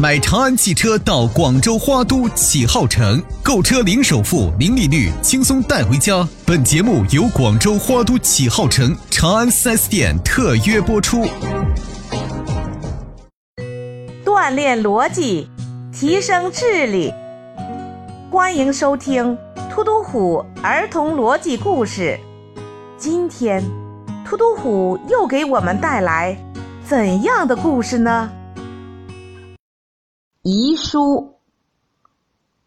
买长安汽车到广州花都启浩城，购车零首付、零利率，轻松带回家。本节目由广州花都启浩城长安 4S 店特约播出。锻炼逻辑，提升智力。欢迎收听突突虎儿童逻辑故事。今天，突突虎又给我们带来怎样的故事呢？遗书。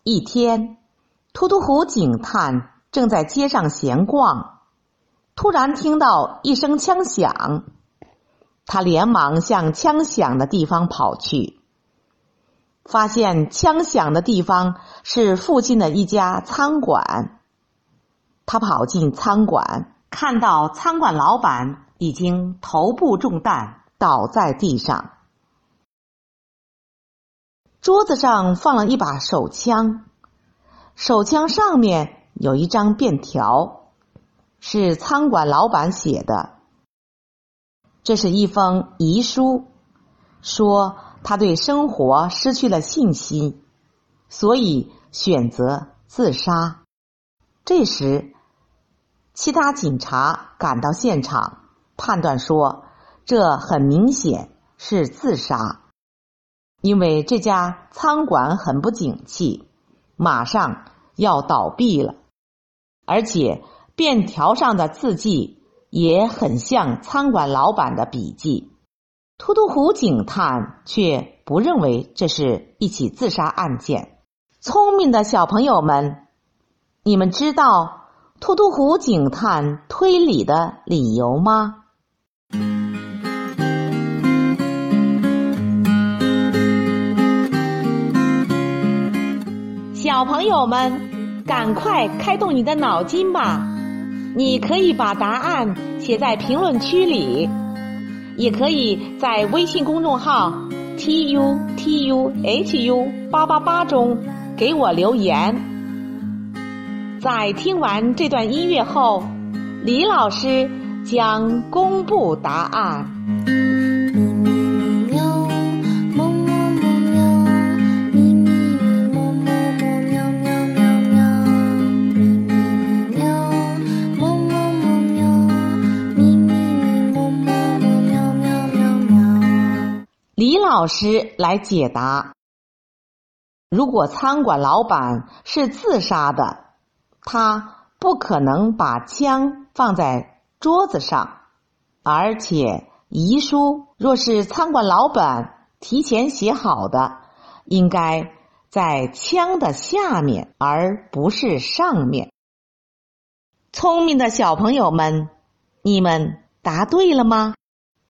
一天，突突虎警探正在街上闲逛，突然听到一声枪响，他连忙向枪响的地方跑去。发现枪响的地方是附近的一家餐馆。他跑进餐馆，看到餐馆老板已经头部中弹，倒在地上。桌子上放了一把手枪，手枪上面有一张便条，是餐馆老板写的。这是一封遗书，说。他对生活失去了信心，所以选择自杀。这时，其他警察赶到现场，判断说这很明显是自杀，因为这家餐馆很不景气，马上要倒闭了，而且便条上的字迹也很像餐馆老板的笔迹。秃秃虎警探却不认为这是一起自杀案件。聪明的小朋友们，你们知道秃秃虎警探推理的理由吗？小朋友们，赶快开动你的脑筋吧！你可以把答案写在评论区里。也可以在微信公众号 t u t u h u 八八八中给我留言。在听完这段音乐后，李老师将公布答案。李老师来解答：如果餐馆老板是自杀的，他不可能把枪放在桌子上，而且遗书若是餐馆老板提前写好的，应该在枪的下面，而不是上面。聪明的小朋友们，你们答对了吗？